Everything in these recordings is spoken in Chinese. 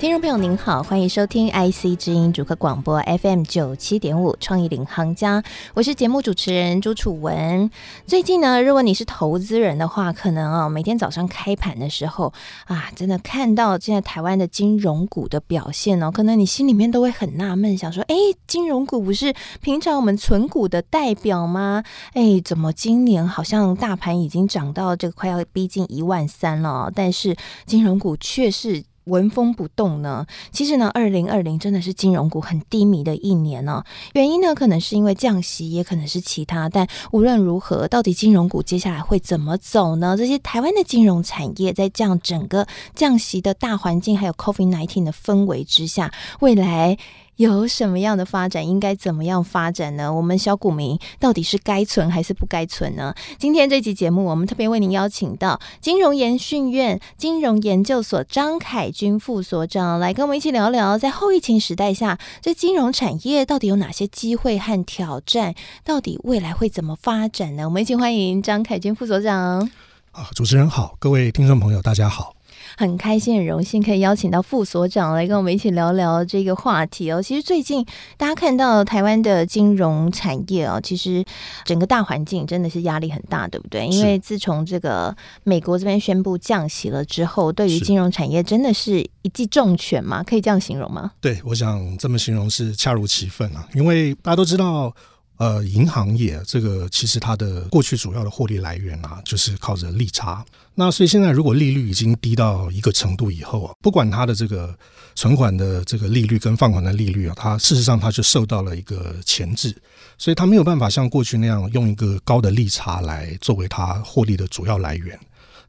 听众朋友您好，欢迎收听 IC 之音主客广播 FM 九七点五创意领航家，我是节目主持人朱楚文。最近呢，如果你是投资人的话，可能啊每天早上开盘的时候啊，真的看到现在台湾的金融股的表现哦，可能你心里面都会很纳闷，想说，哎，金融股不是平常我们存股的代表吗？哎，怎么今年好像大盘已经涨到这个快要逼近一万三了，但是金融股却是。纹风不动呢？其实呢，二零二零真的是金融股很低迷的一年呢、原因呢，可能是因为降息，也可能是其他。但无论如何，到底金融股接下来会怎么走呢？这些台湾的金融产业在这样整个降息的大环境，还有 COVID-19 的氛围之下，未来。有什么样的发展？应该怎么样发展呢？我们小股民到底是该存还是不该存呢？今天这期节目，我们特别为您邀请到金融研训院金融研究所张凯军副所长来跟我们一起聊聊，在后疫情时代下，这金融产业到底有哪些机会和挑战？到底未来会怎么发展呢？我们一起欢迎张凯军副所长。啊，主持人好，各位听众朋友，大家好。很开心、很荣幸可以邀请到副所长来跟我们一起聊聊这个话题哦。其实最近大家看到台湾的金融产业哦，其实整个大环境真的是压力很大，对不对？因为自从这个美国这边宣布降息了之后，对于金融产业真的是一记重拳嘛？可以这样形容吗？对，我想这么形容是恰如其分啊。因为大家都知道。呃，银行业这个其实它的过去主要的获利来源啊，就是靠着利差。那所以现在如果利率已经低到一个程度以后啊，不管它的这个存款的这个利率跟放款的利率啊，它事实上它就受到了一个钳制，所以它没有办法像过去那样用一个高的利差来作为它获利的主要来源。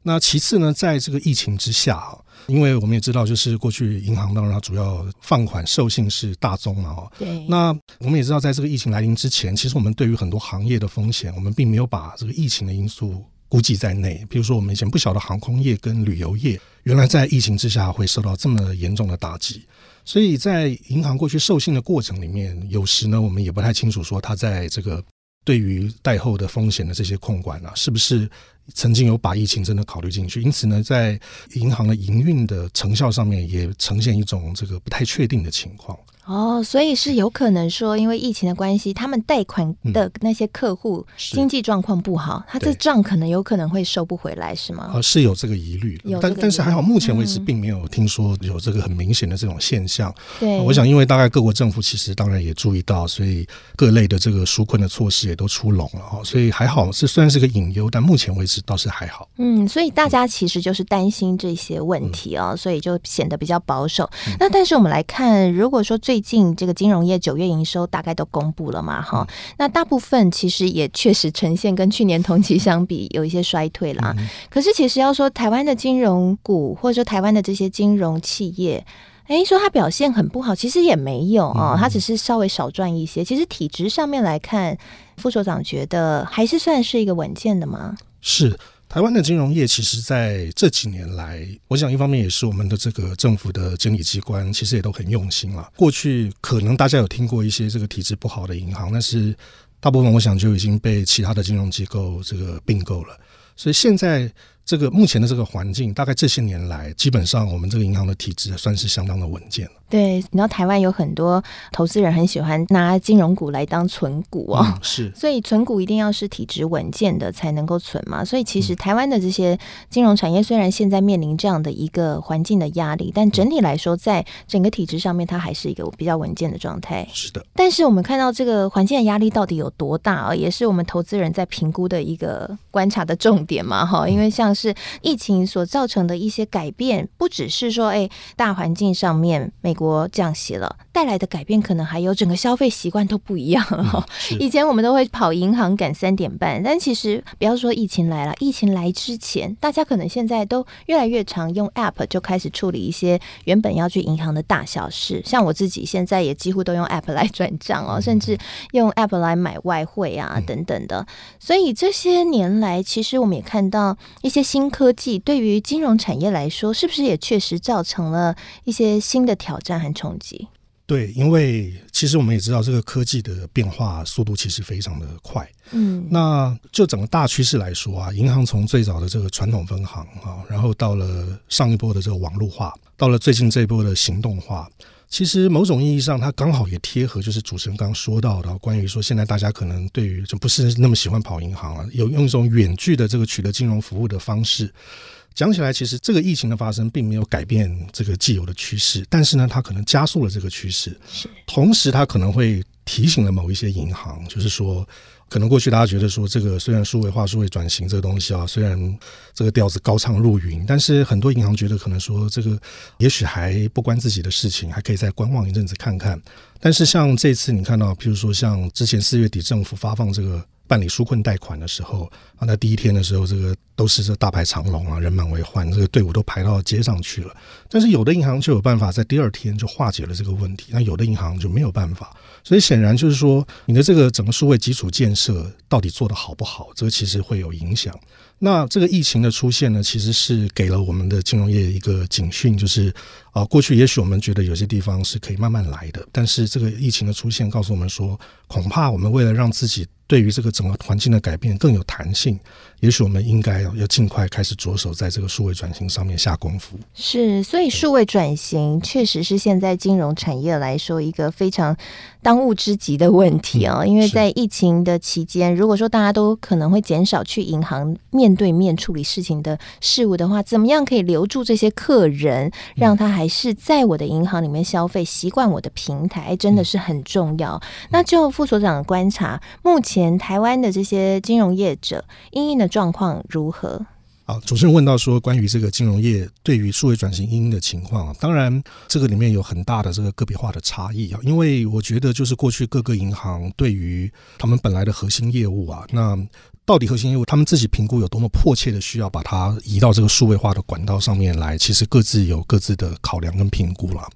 那其次呢，在这个疫情之下啊，因为我们也知道，就是过去银行当然它主要放款授信是大宗嘛，哦，对。那我们也知道，在这个疫情来临之前，其实我们对于很多行业的风险，我们并没有把这个疫情的因素估计在内。比如说，我们以前不晓得航空业跟旅游业，原来在疫情之下会受到这么严重的打击。所以在银行过去授信的过程里面，有时呢，我们也不太清楚说它在这个对于贷后的风险的这些控管啊，是不是？曾经有把疫情真的考虑进去，因此呢，在银行的营运的成效上面也呈现一种这个不太确定的情况。哦，所以是有可能说，因为疫情的关系，他们贷款的那些客户经济状况不好，嗯、他这账可能有可能会收不回来，是吗？呃，是有这个疑虑，但但是还好，目前为止并没有听说有这个很明显的这种现象。对、我想因为大概各国政府其实当然也注意到，所以各类的这个纾困的措施也都出笼了哈，所以还好，是虽然是个隐忧，但目前为止倒是还好。嗯，所以大家其实就是担心这些问题啊、哦，所以就显得比较保守。嗯、那但是我们来看，如果说最最近这个金融业九月营收大概都公布了嘛，哈，那大部分其实也确实呈现跟去年同期相比有一些衰退啦。可是其实要说台湾的金融股或者说台湾的这些金融企业，哎，说它表现很不好，其实也没有啊，它只是稍微少赚一些。其实体质上面来看，副所长觉得还是算是一个稳健的吗？是。台湾的金融业，其实在这几年来，我想一方面也是我们的这个政府的监理机关，其实也都很用心了。过去可能大家有听过一些这个体质不好的银行，但是大部分我想就已经被其他的金融机构这个并购了，所以现在。这个目前的这个环境，大概这些年来，基本上我们这个银行的体质算是相当的稳健了。对，你知道台湾有很多投资人很喜欢拿金融股来当存股哦，嗯、是，所以存股一定要是体质稳健的才能够存嘛。所以其实台湾的这些金融产业虽然现在面临这样的一个环境的压力，但整体来说，在整个体制上面，它还是一个比较稳健的状态。是的。但是我们看到这个环境的压力到底有多大啊，也是我们投资人在评估的一个观察的重点嘛，哈，因为像。是疫情所造成的一些改变，不只是说，哎，大环境上面美国降息了，带来的改变可能还有整个消费习惯都不一样了。嗯、以前我们都会跑银行赶三点半，但其实不要说疫情来了，疫情来之前，大家可能现在都越来越常用 App 就开始处理一些原本要去银行的大小事。像我自己现在也几乎都用 App 来转账哦，甚至用 App 来买外汇啊等等的。所以这些年来，其实我们也看到一些新科技对于金融产业来说，是不是也确实造成了一些新的挑战和冲击？对，因为其实我们也知道，这个科技的变化速度其实非常的快。嗯，那就整个大趋势来说啊，银行从最早的这个传统分行啊，然后到了上一波的这个网络化，到了最近这一波的行动化，其实某种意义上，它刚好也贴合，就是主持人刚刚说到的，关于说现在大家可能对于就不是那么喜欢跑银行了，有用一种远距的这个取得金融服务的方式。讲起来，其实这个疫情的发生并没有改变这个既有的趋势，但是呢，它可能加速了这个趋势。同时它可能会提醒了某一些银行，就是说，可能过去大家觉得说，这个虽然数位化、数位转型这个东西啊，虽然这个调子高唱入云，但是很多银行觉得可能说，这个也许还不关自己的事情，还可以再观望一阵子看看。但是像这次你看到，譬如说像之前四月底政府发放这个。办理纾困贷款的时候啊，那第一天的时候，这个都是这大排长龙啊，人满为患，这个队伍都排到街上去了。但是有的银行就有办法在第二天就化解了这个问题，那有的银行就没有办法。所以显然就是说，你的这个整个数位基础建设到底做得好不好，这个其实会有影响。那这个疫情的出现呢，其实是给了我们的金融业一个警讯，就是啊，过去也许我们觉得有些地方是可以慢慢来的，但是这个疫情的出现告诉我们说，恐怕我们为了让自己。对于这个整个环境的改变更有弹性，也许我们应该要要尽快开始着手在这个数位转型上面下功夫。是，所以数位转型确实是现在金融产业来说一个非常当务之急的问题啊、哦。因为在疫情的期间，如果说大家都可能会减少去银行面对面处理事情的事物的话，怎么样可以留住这些客人，让他还是在我的银行里面消费，习惯我的平台，真的是很重要。那就副所长的观察，目前。台湾的这些金融业者因应的状况如何？好，主持人问到说，关于这个金融业对于数位转型因的情况，当然这个里面有很大的这个个别化的差异啊。因为我觉得，就是过去各个银行对于他们本来的核心业务啊，那到底核心业务他们自己评估有多么迫切的需要把它移到这个数位化的管道上面来，其实各自有各自的考量跟评估了。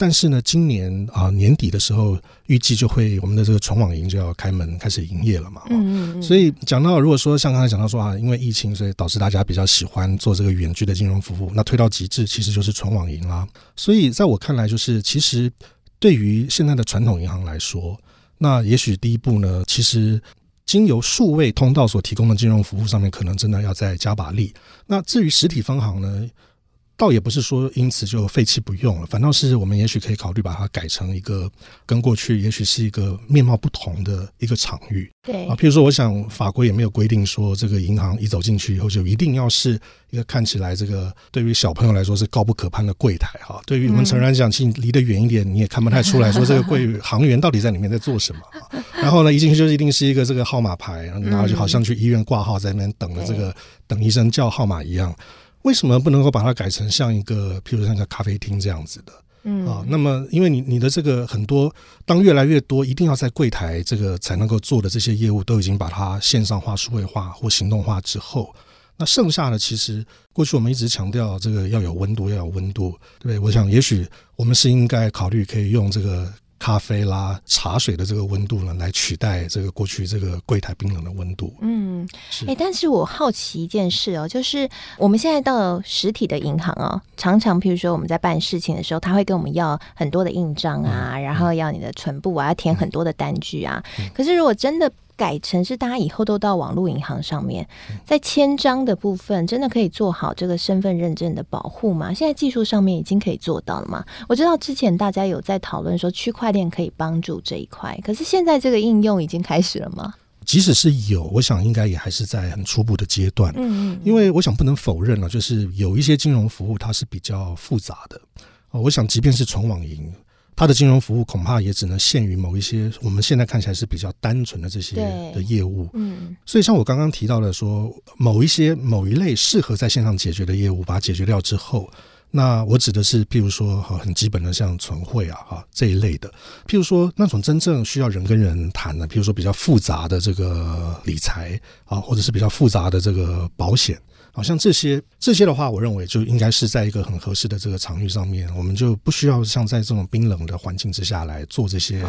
但是呢，今年啊年底的时候，预计就会我们的这个纯网银就要开门开始营业了嘛。嗯嗯。所以讲到，如果说像刚才讲到说啊，因为疫情，所以导致大家比较喜欢做这个远距的金融服务，那推到极致其实就是纯网银啦。所以在我看来，就是其实对于现在的传统银行来说，那也许第一步呢，其实经由数位通道所提供的金融服务上面，可能真的要再加把力。那至于实体分行呢？倒也不是说因此就废弃不用了，反倒是我们也许可以考虑把它改成一个跟过去也许是一个面貌不同的一个场域。对啊，譬如说，我想法国也没有规定说这个银行一走进去以后就一定要是一个看起来这个对于小朋友来说是高不可攀的柜台哈。对于我们成人来讲，其实离得远一点，你也看不太出来说这个柜行员到底在里面在做什么。然后呢，一进去就一定是一个这个号码牌，然后就好像去医院挂号在那边等着这个等医生叫号码一样。为什么不能够把它改成像一个，譬如像一个咖啡厅这样子的？嗯啊，那么因为你你的这个很多，当越来越多一定要在柜台这个才能够做的这些业务都已经把它线上化、数位化或行动化之后，那剩下的其实过去我们一直强调这个要有温度，要有温度，对不对？我想也许我们是应该考虑可以用这个。咖啡啦、茶水的这个温度呢，来取代这个过去这个柜台冰冷的温度。嗯，哎、欸，但是我好奇一件事哦，就是我们现在到实体的银行哦，常常譬如说我们在办事情的时候，他会跟我们要很多的印章啊，嗯、然后要你的存部啊，要填很多的单据啊。嗯、可是如果真的改成是大家以后都到网络银行上面，在签章的部分，真的可以做好这个身份认证的保护吗？现在技术上面已经可以做到了吗？我知道之前大家有在讨论说区块链可以帮助这一块，可是现在这个应用已经开始了吗？即使是有，我想应该也还是在很初步的阶段。嗯嗯，因为我想不能否认了，就是有一些金融服务它是比较复杂的。我想即便是纯网银。它的金融服务恐怕也只能限于某一些我们现在看起来是比较单纯的这些的业务，嗯，所以像我刚刚提到的说，某一些某一类适合在线上解决的业务，把它解决掉之后，那我指的是，譬如说哈很基本的像存汇啊哈这一类的，譬如说那种真正需要人跟人谈的，譬如说比较复杂的这个理财啊，或者是比较复杂的这个保险。好像这些这些的话，我认为就应该是在一个很合适的这个场域上面，我们就不需要像在这种冰冷的环境之下来做这些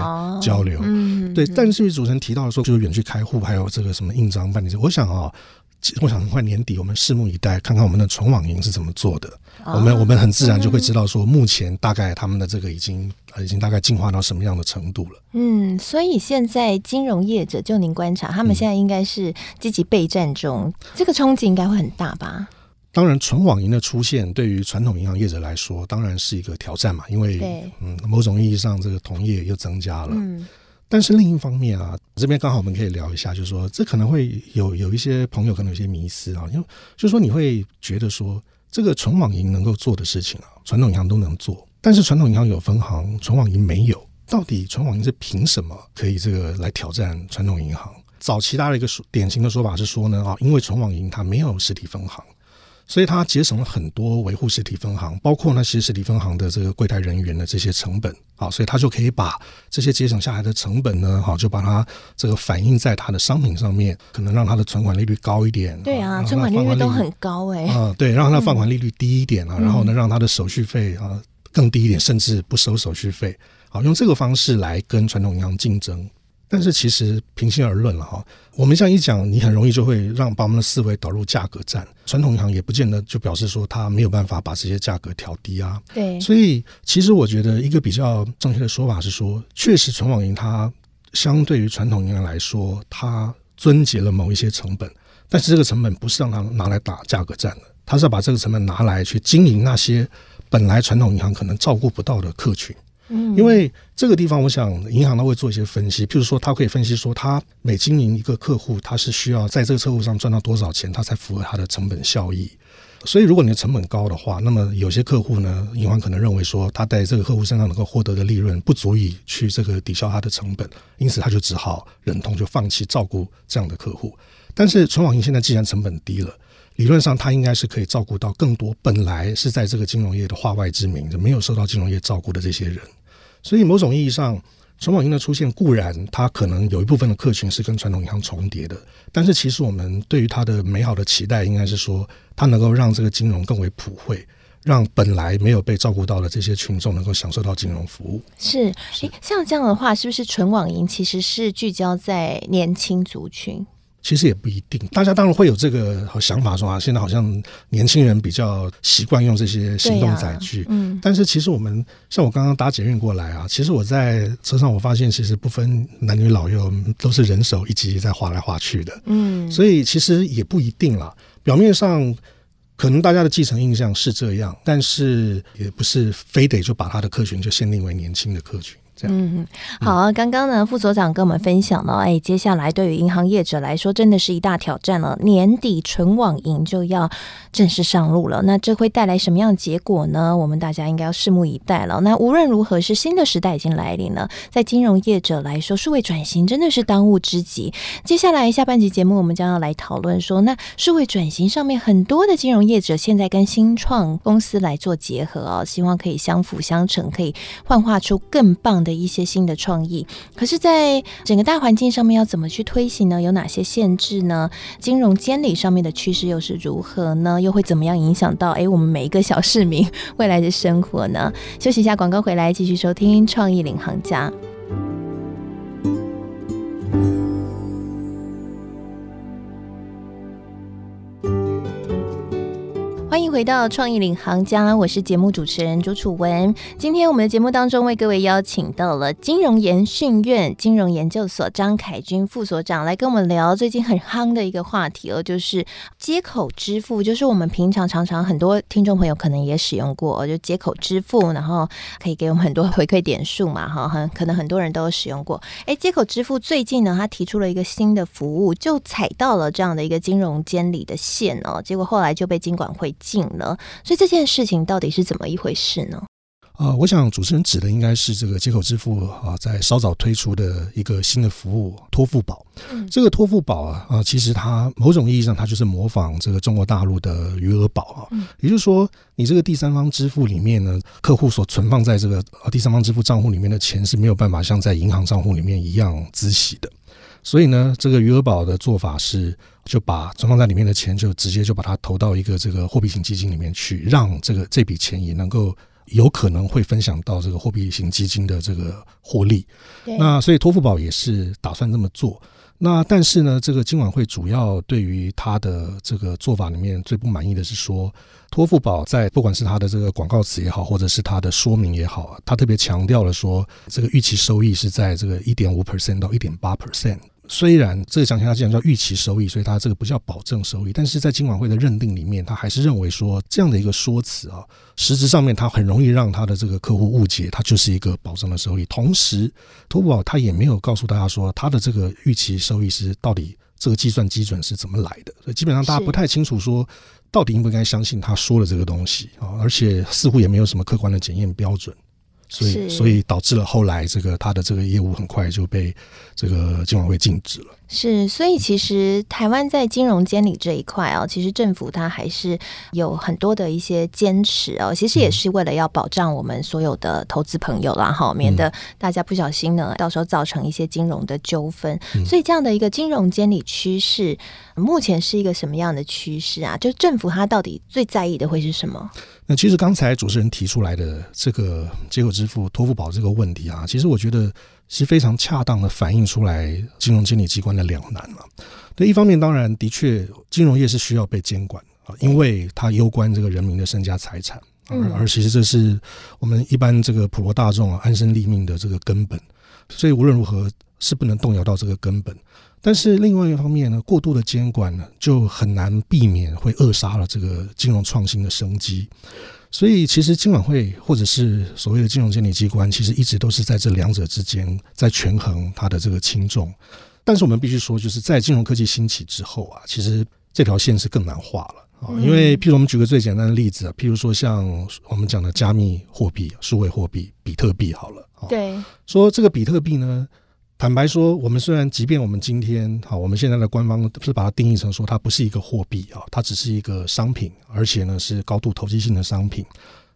交流。哦、嗯，对。但是主持人提到说，就是远距开户，还有这个什么印章办理，我想啊。我想很快年底，我们拭目以待，看看我们的纯网银是怎么做的。哦、我们我们很自然就会知道说，目前大概他们的这个已经已经大概进化到什么样的程度了。嗯，所以现在金融业者就您观察，他们现在应该是积极备战中，嗯、这个冲击应该会很大吧？当然，纯网银的出现对于传统银行业者来说，当然是一个挑战嘛，因为嗯，某种意义上这个同业又增加了。嗯。但是另一方面啊，这边刚好我们可以聊一下，就是说这可能会有有一些朋友可能有些迷思啊，因为就是说你会觉得说这个纯网银能够做的事情啊，传统银行都能做，但是传统银行有分行，纯网银没有，到底纯网银是凭什么可以这个来挑战传统银行？早期大家的一个说典型的说法是说呢啊，因为纯网银它没有实体分行。所以它节省了很多维护实体分行，包括那些实体分行的这个柜台人员的这些成本，好，所以它就可以把这些节省下来的成本呢，好，就把它这个反映在它的商品上面，可能让它的存款利率高一点。对啊，存款利率都很高哎。啊，对，让它放款利率低一点啊，嗯、然后呢，让它的手续费啊更低一点，甚至不收手续费，好，用这个方式来跟传统银行竞争。但是其实平心而论了哈，我们这样一讲，你很容易就会让把我们的思维导入价格战。传统银行也不见得就表示说它没有办法把这些价格调低啊。对，所以其实我觉得一个比较正确的说法是说，确实存网银它相对于传统银行来说，它遵节了某一些成本，但是这个成本不是让它拿来打价格战的，它是要把这个成本拿来去经营那些本来传统银行可能照顾不到的客群。因为这个地方，我想银行都会做一些分析，譬如说，他可以分析说，他每经营一个客户，他是需要在这个客户上赚到多少钱，他才符合他的成本效益。所以，如果你的成本高的话，那么有些客户呢，银行可能认为说，他在这个客户身上能够获得的利润不足以去这个抵消他的成本，因此他就只好忍痛就放弃照顾这样的客户。但是，存网银现在既然成本低了，理论上他应该是可以照顾到更多本来是在这个金融业的化外之民，就没有受到金融业照顾的这些人。所以，某种意义上，纯网银的出现固然它可能有一部分的客群是跟传统银行重叠的，但是其实我们对于它的美好的期待，应该是说它能够让这个金融更为普惠，让本来没有被照顾到的这些群众能够享受到金融服务。是，诶，像这样的话，是不是纯网银其实是聚焦在年轻族群？其实也不一定，大家当然会有这个想法，说啊，现在好像年轻人比较习惯用这些行动载具，嗯，但是其实我们像我刚刚搭捷运过来啊，其实我在车上我发现，其实不分男女老幼，都是人手一机在划来划去的，嗯，所以其实也不一定啦。表面上可能大家的既成印象是这样，但是也不是非得就把他的客群就限定为年轻的客群。嗯，好啊。刚刚呢，副所长跟我们分享了，哎，接下来对于银行业者来说，真的是一大挑战了。年底纯网银就要正式上路了，那这会带来什么样的结果呢？我们大家应该要拭目以待了。那无论如何，是新的时代已经来临了，在金融业者来说，数位转型真的是当务之急。接下来下半集节目，我们将要来讨论说，那数位转型上面很多的金融业者现在跟新创公司来做结合哦，希望可以相辅相成，可以幻化出更棒的。一些新的创意，可是，在整个大环境上面要怎么去推行呢？有哪些限制呢？金融监理上面的趋势又是如何呢？又会怎么样影响到诶我们每一个小市民 未来的生活呢？休息一下，广告回来继续收听《创意领航家》。回到创意领航家，我是节目主持人朱楚文。今天我们的节目当中为各位邀请到了金融研训院金融研究所张凯军副所长来跟我们聊最近很夯的一个话题哦，就是接口支付，就是我们平常常常很多听众朋友可能也使用过，就接口支付，然后可以给我们很多回馈点数嘛，哈，很可能很多人都有使用过。哎，接口支付最近呢，他提出了一个新的服务，就踩到了这样的一个金融监理的线哦，结果后来就被金管会禁了，所以这件事情到底是怎么一回事呢？呃，我想主持人指的应该是这个接口支付啊，在稍早推出的一个新的服务托付宝。嗯，这个托付宝啊，啊，其实它某种意义上它就是模仿这个中国大陆的余额宝啊。嗯，也就是说，你这个第三方支付里面呢，客户所存放在这个第三方支付账户里面的钱是没有办法像在银行账户里面一样孳息的。所以呢，这个余额宝的做法是，就把存放在里面的钱就直接就把它投到一个这个货币型基金里面去，让这个这笔钱也能够。有可能会分享到这个货币型基金的这个获利，那所以托付宝也是打算这么做。那但是呢，这个金管会主要对于他的这个做法里面最不满意的是说，托付宝在不管是他的这个广告词也好，或者是他的说明也好，他特别强调了说，这个预期收益是在这个一点五 percent 到一点八 percent。虽然这个讲起来既然叫预期收益，所以它这个不叫保证收益，但是在金管会的认定里面，他还是认为说这样的一个说辞啊，实质上面它很容易让他的这个客户误解，它就是一个保证的收益。同时，托付宝他也没有告诉大家说他的这个预期收益是到底这个计算基准是怎么来的，所以基本上大家不太清楚说到底应不应该相信他说的这个东西啊，而且似乎也没有什么客观的检验标准。所以，所以导致了后来这个他的这个业务很快就被这个金管会禁止了。是，所以其实台湾在金融监理这一块啊，其实政府它还是有很多的一些坚持哦。其实也是为了要保障我们所有的投资朋友啦，哈，免得大家不小心呢，到时候造成一些金融的纠纷。所以这样的一个金融监理趋势，目前是一个什么样的趋势啊？就政府它到底最在意的会是什么？那其实刚才主持人提出来的这个街口支付托付宝这个问题啊，其实我觉得。是非常恰当的反映出来金融监理机关的两难了。对，一方面当然的确，金融业是需要被监管啊，因为它攸关这个人民的身家财产，而而其实这是我们一般这个普罗大众啊安身立命的这个根本，所以无论如何是不能动摇到这个根本。但是另外一方面呢，过度的监管呢，就很难避免会扼杀了这个金融创新的生机。所以，其实金管会或者是所谓的金融监理机关，其实一直都是在这两者之间在权衡它的这个轻重。但是我们必须说，就是在金融科技兴起之后啊，其实这条线是更难画了啊。因为，譬如我们举个最简单的例子啊，譬如说像我们讲的加密货币、数位货币、比特币，好了，对，说这个比特币呢。坦白说，我们虽然即便我们今天好，我们现在的官方是把它定义成说它不是一个货币啊，它只是一个商品，而且呢是高度投机性的商品。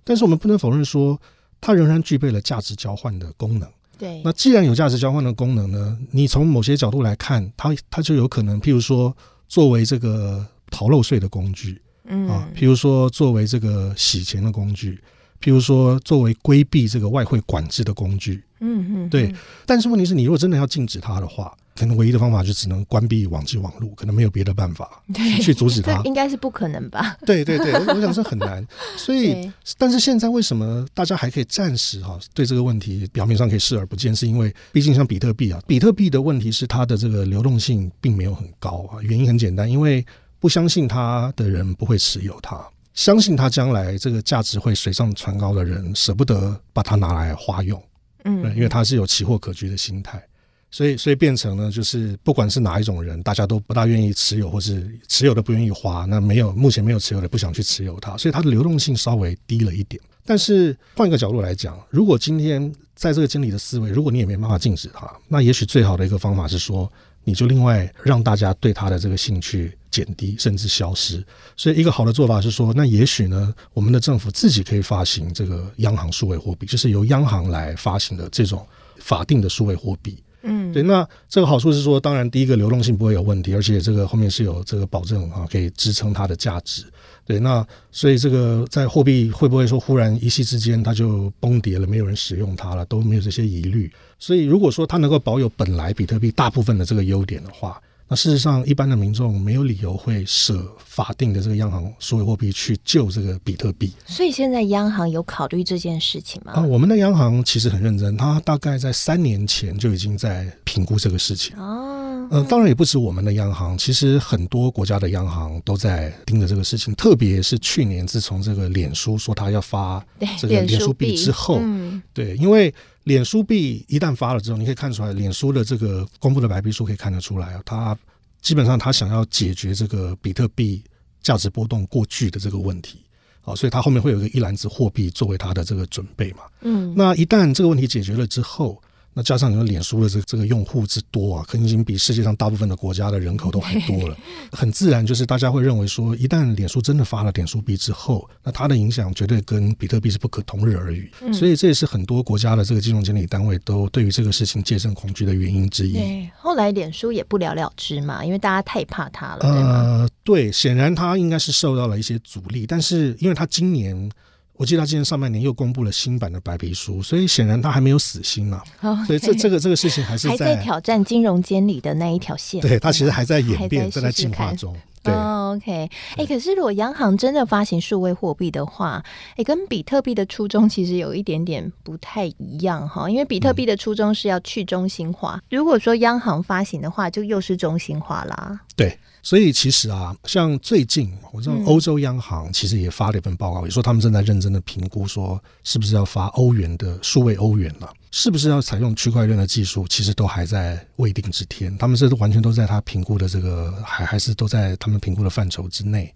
但是我们不能否认说，它仍然具备了价值交换的功能。对，那既然有价值交换的功能呢，你从某些角度来看，它它就有可能，譬如说作为这个逃漏税的工具，嗯啊，譬如说作为这个洗钱的工具。譬如说，作为规避这个外汇管制的工具，嗯嗯，对。但是问题是你如果真的要禁止它的话，可能唯一的方法就只能关闭网际网路，可能没有别的办法去阻止它。应该是不可能吧？对对对，我想是很难。所以，但是现在为什么大家还可以暂时哈对这个问题表面上可以视而不见？是因为毕竟像比特币啊，比特币的问题是它的这个流动性并没有很高啊。原因很简单，因为不相信它的人不会持有它。相信他将来这个价值会水涨船高的人，舍不得把它拿来花用，嗯，因为他是有期货可居的心态，所以所以变成呢，就是不管是哪一种人，大家都不大愿意持有，或是持有的不愿意花。那没有目前没有持有的不想去持有它，所以它的流动性稍微低了一点。但是换一个角度来讲，如果今天在这个经理的思维，如果你也没办法禁止他，那也许最好的一个方法是说，你就另外让大家对他的这个兴趣。减低甚至消失，所以一个好的做法是说，那也许呢，我们的政府自己可以发行这个央行数位货币，就是由央行来发行的这种法定的数位货币。嗯，对，那这个好处是说，当然第一个流动性不会有问题，而且这个后面是有这个保证啊，可以支撑它的价值。对，那所以这个在货币会不会说忽然一夕之间它就崩跌了，没有人使用它了，都没有这些疑虑。所以如果说它能够保有本来比特币大部分的这个优点的话。那事实上，一般的民众没有理由会舍法定的这个央行所有货币去救这个比特币。所以现在央行有考虑这件事情吗？啊，我们的央行其实很认真，他大概在三年前就已经在评估这个事情。哦，呃，当然也不止我们的央行，其实很多国家的央行都在盯着这个事情。特别是去年，自从这个脸书说他要发这个脸书币之后，嗯，对，因为。脸书币一旦发了之后，你可以看出来，脸书的这个公布的白皮书可以看得出来啊，它基本上它想要解决这个比特币价值波动过巨的这个问题哦，所以他后面会有一个一篮子货币作为他的这个准备嘛。嗯，那一旦这个问题解决了之后。那加上你说脸书的这个这个用户之多啊，肯定已经比世界上大部分的国家的人口都还多了，很自然就是大家会认为说，一旦脸书真的发了脸书币之后，那它的影响绝对跟比特币是不可同日而语。嗯、所以这也是很多国家的这个金融监理单位都对于这个事情戒慎恐惧的原因之一。对，后来脸书也不了了之嘛，因为大家太怕它了。呃，对，显然它应该是受到了一些阻力，但是因为它今年。我记得他今年上半年又公布了新版的白皮书，所以显然他还没有死心啊。所以这这个这个事情还是在，还在挑战金融监理的那一条线。对，他其实还在演变，在进化中。对，OK，哎、欸，可是如果央行真的发行数位货币的话，哎、欸，跟比特币的初衷其实有一点点不太一样哈。因为比特币的初衷是要去中心化，嗯、如果说央行发行的话，就又是中心化啦。对。所以其实啊，像最近我知道欧洲央行其实也发了一份报告，也说他们正在认真的评估，说是不是要发欧元的数位欧元了，是不是要采用区块链的技术，其实都还在未定之天。他们是完全都在他评估的这个，还还是都在他们评估的范畴之内。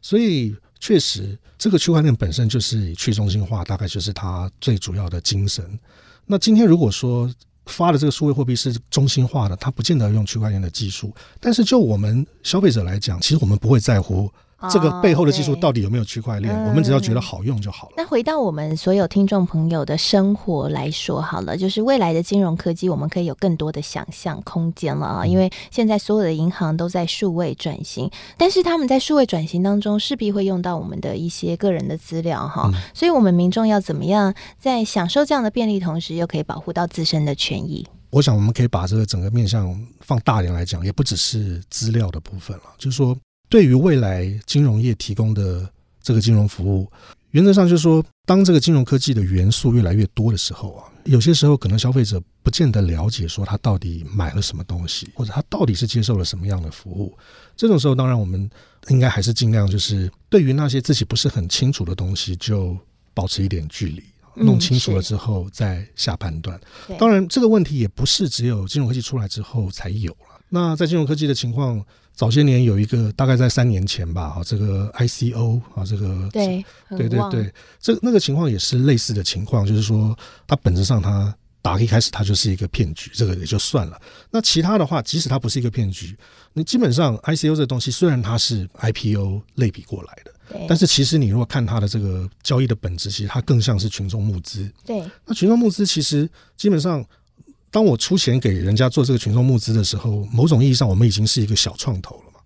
所以确实，这个区块链本身就是去中心化，大概就是它最主要的精神。那今天如果说，发的这个数位货币是中心化的，它不见得用区块链的技术。但是就我们消费者来讲，其实我们不会在乎。这个背后的技术到底有没有区块链？哦、我们只要觉得好用就好了。那回到我们所有听众朋友的生活来说好了，就是未来的金融科技，我们可以有更多的想象空间了啊！因为现在所有的银行都在数位转型，但是他们在数位转型当中势必会用到我们的一些个人的资料哈，嗯、所以我们民众要怎么样在享受这样的便利同时，又可以保护到自身的权益？我想我们可以把这个整个面向放大一点来讲，也不只是资料的部分了，就是说。对于未来金融业提供的这个金融服务，原则上就是说，当这个金融科技的元素越来越多的时候啊，有些时候可能消费者不见得了解说他到底买了什么东西，或者他到底是接受了什么样的服务。这种时候，当然我们应该还是尽量就是对于那些自己不是很清楚的东西，就保持一点距离，弄清楚了之后再下判断。当然，这个问题也不是只有金融科技出来之后才有了。那在金融科技的情况。早些年有一个，大概在三年前吧，啊，这个 ICO 啊，这个对，对对对，这那个情况也是类似的情况，就是说它本质上它打一开始它就是一个骗局，这个也就算了。那其他的话，即使它不是一个骗局，你基本上 ICO 这个东西虽然它是 IPO 类比过来的，但是其实你如果看它的这个交易的本质，其实它更像是群众募资。对，那群众募资其实基本上。当我出钱给人家做这个群众募资的时候，某种意义上，我们已经是一个小创投了嘛。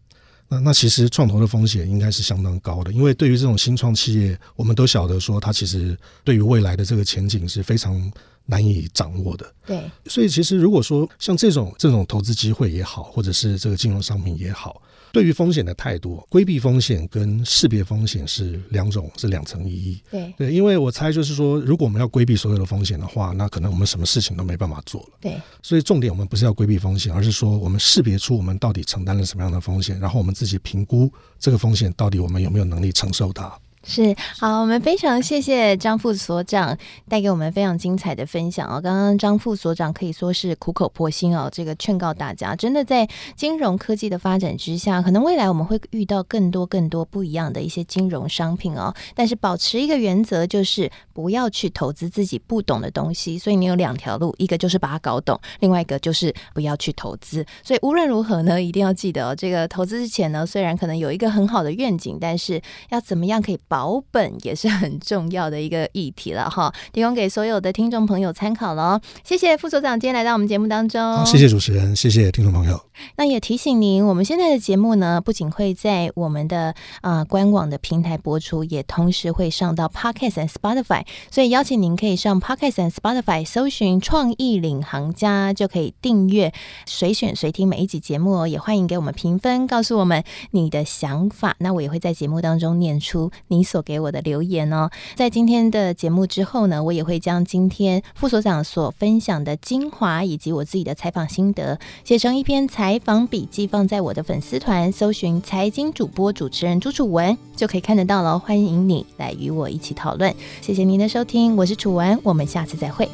那那其实创投的风险应该是相当高的，因为对于这种新创企业，我们都晓得说，它其实对于未来的这个前景是非常难以掌握的。对，所以其实如果说像这种这种投资机会也好，或者是这个金融商品也好。对于风险的态度，规避风险跟识别风险是两种，是两层意义。对对，因为我猜就是说，如果我们要规避所有的风险的话，那可能我们什么事情都没办法做了。对，所以重点我们不是要规避风险，而是说我们识别出我们到底承担了什么样的风险，然后我们自己评估这个风险到底我们有没有能力承受它。是好，我们非常谢谢张副所长带给我们非常精彩的分享哦。刚刚张副所长可以说是苦口婆心哦，这个劝告大家，真的在金融科技的发展之下，可能未来我们会遇到更多更多不一样的一些金融商品哦。但是保持一个原则，就是不要去投资自己不懂的东西。所以你有两条路，一个就是把它搞懂，另外一个就是不要去投资。所以无论如何呢，一定要记得哦，这个投资之前呢，虽然可能有一个很好的愿景，但是要怎么样可以保保本也是很重要的一个议题了哈，提供给所有的听众朋友参考喽。谢谢副所长今天来到我们节目当中，谢谢主持人，谢谢听众朋友。那也提醒您，我们现在的节目呢，不仅会在我们的啊、官网的平台播出，也同时会上到 Podcast 和 Spotify，所以邀请您可以上 Podcast 和 Spotify 搜寻“创意领航家”，就可以订阅，随选随听每一集节目哦。也欢迎给我们评分，告诉我们你的想法。那我也会在节目当中念出你所给我的留言哦。在今天的节目之后呢，我也会将今天副所长所分享的精华以及我自己的采访心得写成一篇采采访笔记放在我的粉丝团搜寻财经主播主持人朱楚文就可以看得到了欢迎你来与我一起讨论。谢谢您的收听我是楚文我们下次再会。